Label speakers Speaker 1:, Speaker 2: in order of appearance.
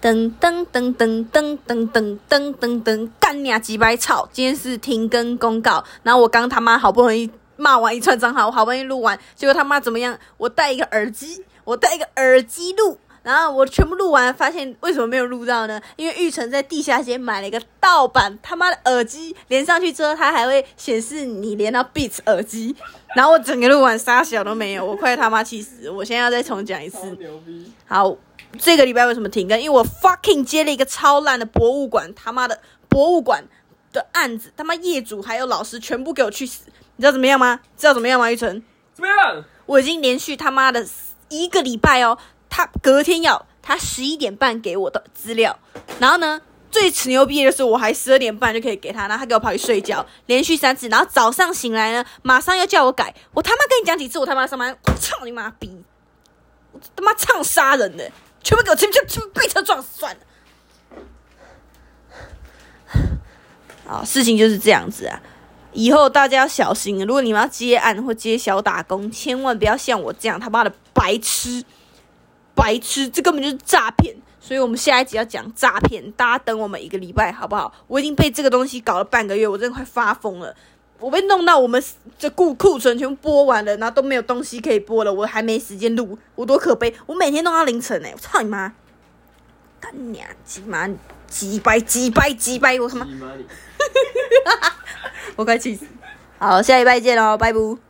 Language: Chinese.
Speaker 1: 噔噔噔噔噔噔噔噔噔噔，干你啊几百草！今天是停更公告，然后我刚他妈好不容易骂完一串脏话，我好不容易录完，结果他妈怎么样？我戴一个耳机，我戴一个耳机录，然后我全部录完，发现为什么没有录到呢？因为玉成在地下街买了一个盗版他妈的耳机，连上去之后，它还会显示你连到 Beats 耳机，然后我整个录完啥小都没有，我快他妈气死！我现在要再重讲一次。
Speaker 2: 牛逼！
Speaker 1: 好，这个礼拜为什么停更？因为我 fucking 接了一个超烂的博物馆，他妈的博物馆的案子，他妈业主还有老师全部给我去死！你知道怎么样吗？知道怎么样吗？玉成，
Speaker 2: 怎么样？
Speaker 1: 我已经连续他妈的一个礼拜哦，他隔天要他十一点半给我的资料，然后呢，最牛逼的是我还十二点半就可以给他，然后他给我跑去睡觉，连续三次，然后早上醒来呢，马上要叫我改，我他妈跟你讲几次，我他妈上班，我操你妈逼！我他妈唱杀人的，全部给我全部全部被车撞死算了。啊，事情就是这样子啊。以后大家要小心，如果你们要接案或接小打工，千万不要像我这样他妈的白痴，白痴，这根本就是诈骗。所以我们下一集要讲诈骗，大家等我们一个礼拜好不好？我已经被这个东西搞了半个月，我真的快发疯了。我被弄到我们这库库存全部播完了，然后都没有东西可以播了，我还没时间录，我多可悲！我每天弄到凌晨哎、我操你妈！干娘鸡妈鸡掰鸡掰鸡掰！我他妈！我快气死！好，下礼拜见喽，拜拜。